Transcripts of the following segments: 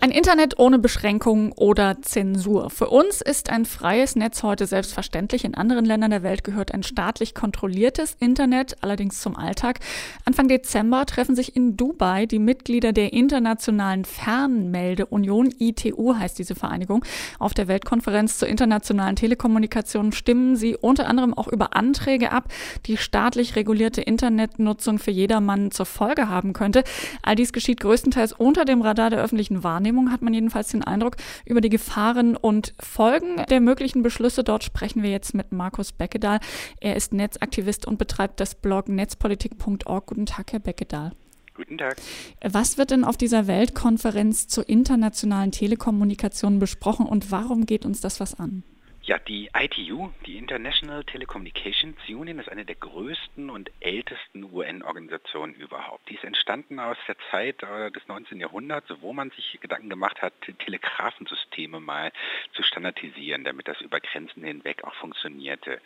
Ein Internet ohne Beschränkungen oder Zensur. Für uns ist ein freies Netz heute selbstverständlich. In anderen Ländern der Welt gehört ein staatlich kontrolliertes Internet allerdings zum Alltag. Anfang Dezember treffen sich in Dubai die Mitglieder der Internationalen Fernmeldeunion, ITU heißt diese Vereinigung. Auf der Weltkonferenz zur internationalen Telekommunikation stimmen sie unter anderem auch über Anträge ab, die staatlich regulierte Internetnutzung für jedermann zur Folge haben könnte. All dies geschieht größtenteils unter dem Radar der öffentlichen Wahrnehmung. Wahrnehmung hat man jedenfalls den Eindruck. Über die Gefahren und Folgen der möglichen Beschlüsse dort sprechen wir jetzt mit Markus Beckedahl. Er ist Netzaktivist und betreibt das Blog netzpolitik.org. Guten Tag, Herr Beckedahl. Guten Tag. Was wird denn auf dieser Weltkonferenz zur internationalen Telekommunikation besprochen und warum geht uns das was an? Ja, die ITU, die International Telecommunications Union, ist eine der größten und ältesten UN-Organisationen überhaupt. Die ist entstanden aus der Zeit äh, des 19. Jahrhunderts, wo man sich Gedanken gemacht hat, Telegrafensysteme mal zu standardisieren, damit das über Grenzen hinweg auch funktionierte.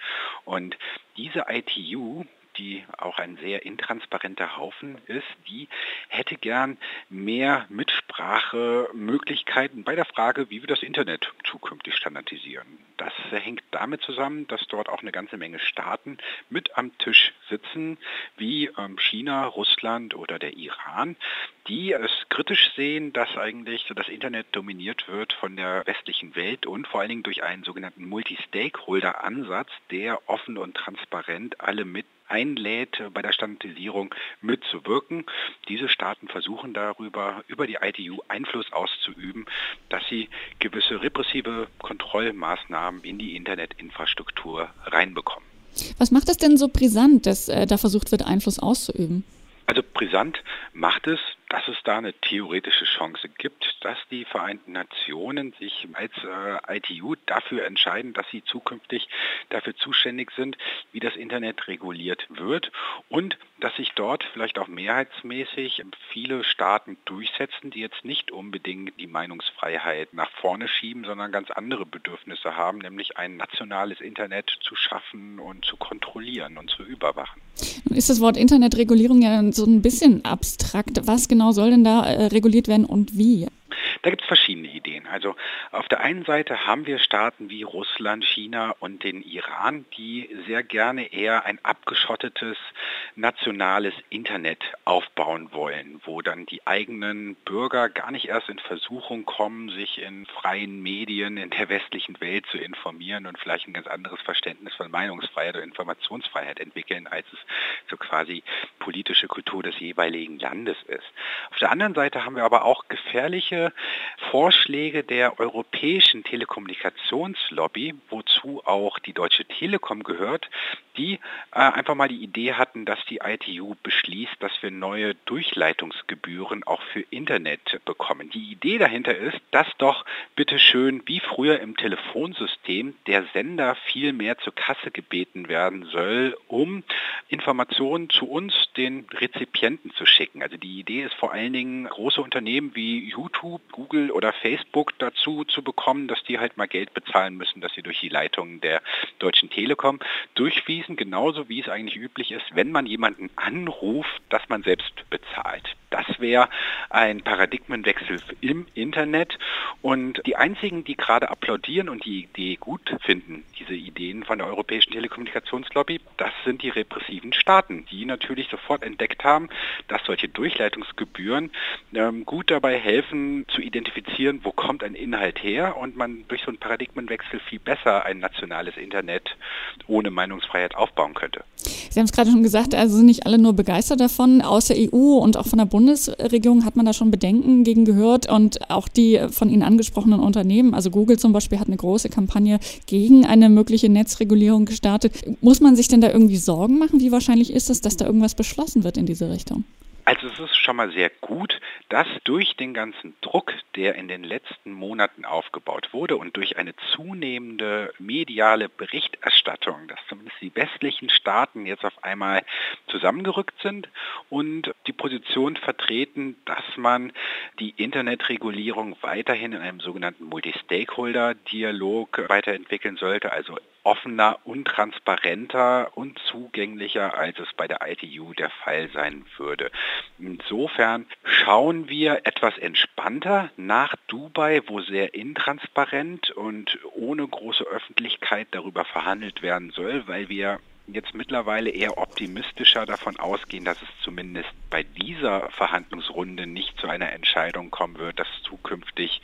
Und diese ITU, die auch ein sehr intransparenter Haufen ist, die hätte gern mehr Mitsprachemöglichkeiten bei der Frage, wie wir das Internet zukünftig standardisieren. Das hängt damit zusammen, dass dort auch eine ganze Menge Staaten mit am Tisch sitzen, wie ähm, China, Russland oder der Iran, die es kritisch sehen, dass eigentlich so das Internet dominiert wird von der westlichen Welt und vor allen Dingen durch einen sogenannten Multi-Stakeholder-Ansatz, der offen und transparent alle mit einlädt, bei der Standardisierung mitzuwirken. Diese Staaten versuchen darüber, über die ITU Einfluss auszuüben, dass sie gewisse repressive Kontrollmaßnahmen in die Internetinfrastruktur reinbekommen. Was macht es denn so brisant, dass äh, da versucht wird, Einfluss auszuüben? Also brisant macht es, dass es da eine theoretische Chance gibt, dass die Vereinten Nationen sich als äh, ITU dafür entscheiden, dass sie zukünftig dafür zuständig sind, wie das Internet reguliert wird und dass sich dort vielleicht auch mehrheitsmäßig viele Staaten durchsetzen, die jetzt nicht unbedingt die Meinungsfreiheit nach vorne schieben, sondern ganz andere Bedürfnisse haben, nämlich ein nationales Internet zu schaffen und zu kontrollieren und zu überwachen. Nun ist das Wort Internetregulierung ja so ein bisschen abstrakt. Was genau genau soll denn da äh, reguliert werden und wie? Da gibt es verschiedene Ideen. Also auf der einen Seite haben wir Staaten wie Russland, China und den Iran, die sehr gerne eher ein abgeschottetes nationales Internet aufbauen wollen, wo dann die eigenen Bürger gar nicht erst in Versuchung kommen, sich in freien Medien in der westlichen Welt zu informieren und vielleicht ein ganz anderes Verständnis von Meinungsfreiheit oder Informationsfreiheit entwickeln, als es so quasi politische Kultur des jeweiligen Landes ist. Auf der anderen Seite haben wir aber auch gefährliche Vorschläge der europäischen Telekommunikationslobby, wozu auch die Deutsche Telekom gehört, die äh, einfach mal die Idee hatten, dass die ITU beschließt, dass wir neue Durchleitungsgebühren auch für Internet bekommen. Die Idee dahinter ist, dass doch bitte schön wie früher im Telefonsystem der Sender viel mehr zur Kasse gebeten werden soll, um Informationen zu uns, den Rezipienten, zu schicken. Also die Idee ist vor allen Dingen große Unternehmen wie YouTube, Google oder Facebook dazu zu bekommen, dass die halt mal Geld bezahlen müssen, dass sie durch die Leitungen der Deutschen Telekom durchfließen, genauso wie es eigentlich üblich ist, wenn man jemanden anruft, dass man selbst bezahlt. Das wäre ein Paradigmenwechsel im Internet und die einzigen, die gerade applaudieren und die Idee gut finden, diese Ideen von der Europäischen Telekommunikationslobby, das sind die repressiven Staaten, die natürlich sofort entdeckt haben, dass solche Durchleitungsgebühren ähm, gut dabei helfen zu identifizieren, wo kommt ein Inhalt her und man durch so einen Paradigmenwechsel viel besser ein nationales Internet ohne Meinungsfreiheit aufbauen könnte. Sie haben es gerade schon gesagt, also sind nicht alle nur begeistert davon. Aus der EU und auch von der Bundesregierung hat man da schon Bedenken gegen gehört und auch die von Ihnen angesprochenen Unternehmen, also Google zum Beispiel hat eine große Kampagne gegen eine mögliche Netzregulierung gestartet. Muss man sich denn da irgendwie Sorgen machen? Wie wahrscheinlich ist es, dass da irgendwas beschlossen wird in diese Richtung? Also es ist schon mal sehr gut, dass durch den ganzen Druck, der in den letzten Monaten aufgebaut wurde und durch eine zunehmende mediale Berichterstattung, zumindest die westlichen Staaten jetzt auf einmal zusammengerückt sind und die Position vertreten, dass man die Internetregulierung weiterhin in einem sogenannten Multi-Stakeholder-Dialog weiterentwickeln sollte, also offener und transparenter und zugänglicher, als es bei der ITU der Fall sein würde. Insofern schauen wir etwas entspannter nach Dubai, wo sehr intransparent und ohne große Öffentlichkeit darüber verhandelt werden soll, weil wir jetzt mittlerweile eher optimistischer davon ausgehen, dass es zumindest bei dieser Verhandlungsrunde nicht zu einer Entscheidung kommen wird, dass zukünftig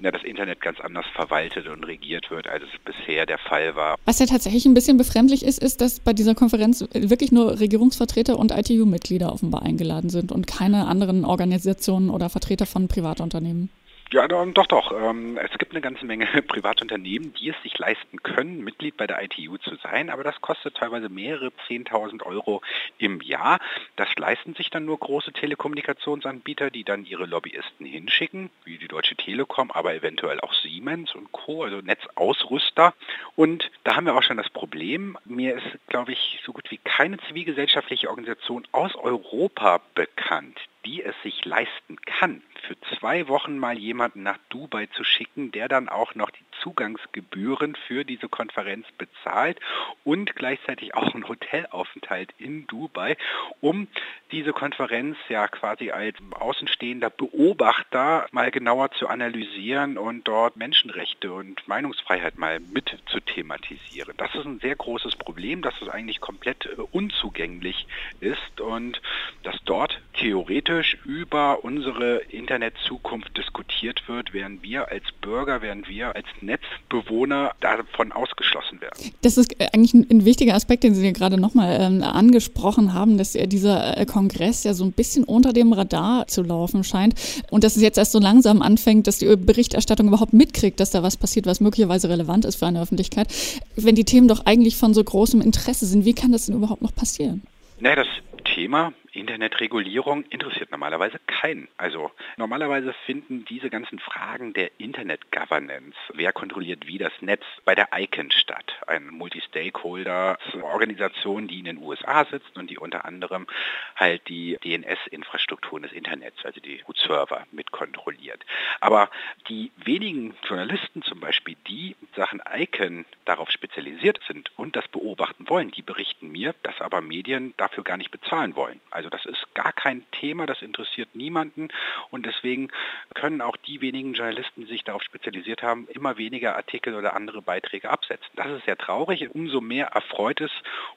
ja, das Internet ganz anders verwaltet und regiert wird, als es bisher der Fall war. Was ja tatsächlich ein bisschen befremdlich ist, ist, dass bei dieser Konferenz wirklich nur Regierungsvertreter und ITU-Mitglieder offenbar eingeladen sind und keine anderen Organisationen oder Vertreter von Privatunternehmen. Ja, doch, doch. Ähm, es gibt eine ganze Menge Privatunternehmen, die es sich leisten können, Mitglied bei der ITU zu sein, aber das kostet teilweise mehrere 10.000 Euro im Jahr. Das leisten sich dann nur große Telekommunikationsanbieter, die dann ihre Lobbyisten hinschicken, wie die Deutsche Telekom, aber eventuell auch Siemens und Co., also Netzausrüster. Und da haben wir auch schon das Problem, mir ist, glaube ich, so gut wie keine zivilgesellschaftliche Organisation aus Europa bekannt, die es sich leisten kann, für zwei Wochen mal jemanden nach Dubai zu schicken, der dann auch noch die Zugangsgebühren für diese Konferenz bezahlt und gleichzeitig auch einen Hotelaufenthalt in Dubai, um diese Konferenz ja quasi als außenstehender Beobachter mal genauer zu analysieren und dort Menschenrechte und Meinungsfreiheit mal mit zu thematisieren. Das ist ein sehr großes Problem, dass es eigentlich komplett äh, unzugänglich ist und dass dort theoretisch über unsere Internetzukunft diskutiert wird, während wir als Bürger, während wir als Netzbewohner davon ausgeschlossen werden. Das ist eigentlich ein, ein wichtiger Aspekt, den Sie hier gerade nochmal ähm, angesprochen haben, dass dieser äh, Kongress ja so ein bisschen unter dem Radar zu laufen scheint und dass es jetzt erst so langsam anfängt, dass die Berichterstattung überhaupt mitkriegt, dass da was passiert, was möglicherweise relevant ist für eine Öffentlichkeit. Wenn die Themen doch eigentlich von so großem Interesse sind, wie kann das denn überhaupt noch passieren? Naja, das Thema Internetregulierung interessiert normalerweise keinen. Also normalerweise finden diese ganzen Fragen der Internet-Governance, wer kontrolliert wie das Netz, bei der ICANN statt, eine Multi-Stakeholder-Organisation, die in den USA sitzt und die unter anderem halt die DNS-Infrastrukturen des Internets, also die Root-Server, mit kontrolliert. Aber die wenigen Journalisten zum Beispiel, die Sachen ICANN darauf spezialisiert sind und das beobachten wollen, die berichten mir, dass aber Medien dafür gar nicht bezahlen wollen. Also das ist gar kein Thema, das interessiert niemanden und deswegen können auch die wenigen Journalisten, die sich darauf spezialisiert haben, immer weniger Artikel oder andere Beiträge absetzen. Das ist sehr traurig. Umso mehr erfreut es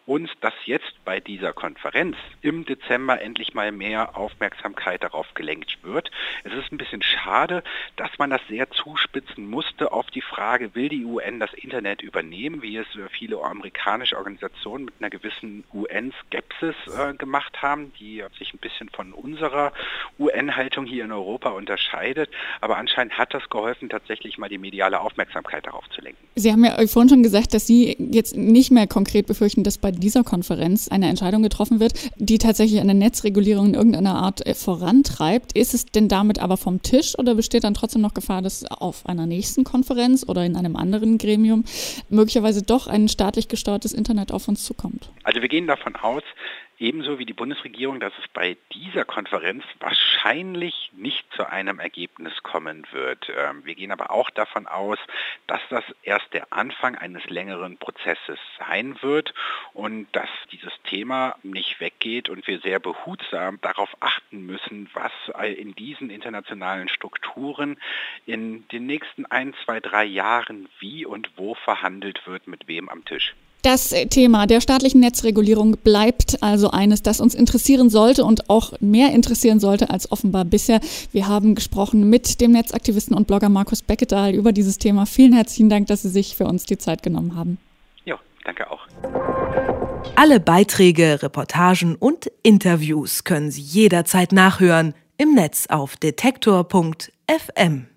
uns, dass jetzt bei dieser Konferenz im Dezember endlich mal mehr Aufmerksamkeit darauf gelenkt wird. Es ist ein bisschen schade, dass man das sehr zuspitzen musste auf die Frage, will die UN das Internet übernehmen, wie es viele amerikanische Organisationen mit einer gewissen UN-Skepsis äh, gemacht haben die sich ein bisschen von unserer UN-Haltung hier in Europa unterscheidet. Aber anscheinend hat das geholfen, tatsächlich mal die mediale Aufmerksamkeit darauf zu lenken. Sie haben ja vorhin schon gesagt, dass Sie jetzt nicht mehr konkret befürchten, dass bei dieser Konferenz eine Entscheidung getroffen wird, die tatsächlich eine Netzregulierung in irgendeiner Art äh, vorantreibt. Ist es denn damit aber vom Tisch oder besteht dann trotzdem noch Gefahr, dass auf einer nächsten Konferenz oder in einem anderen Gremium möglicherweise doch ein staatlich gesteuertes Internet auf uns zukommt? Also wir gehen davon aus, ebenso wie die Bundesregierung, dass es bei dieser Konferenz wahrscheinlich nicht zu einem Ergebnis kommen wird. Ähm, wir gehen aber auch davon aus, dass das erst der Anfang eines längeren Prozesses sein wird und dass dieses Thema nicht weggeht und wir sehr behutsam darauf achten müssen, was in diesen internationalen Strukturen in den nächsten ein, zwei, drei Jahren wie und wo verhandelt wird, mit wem am Tisch. Das Thema der staatlichen Netzregulierung bleibt also eines, das uns interessieren sollte und auch mehr interessieren sollte als offenbar bisher. Wir haben gesprochen mit dem Netzaktivisten und Blogger Markus Beckedahl über dieses Thema. Vielen herzlichen Dank, dass Sie sich für uns die Zeit genommen haben. Ja, danke auch. Alle Beiträge, Reportagen und Interviews können Sie jederzeit nachhören im Netz auf detektor.fm.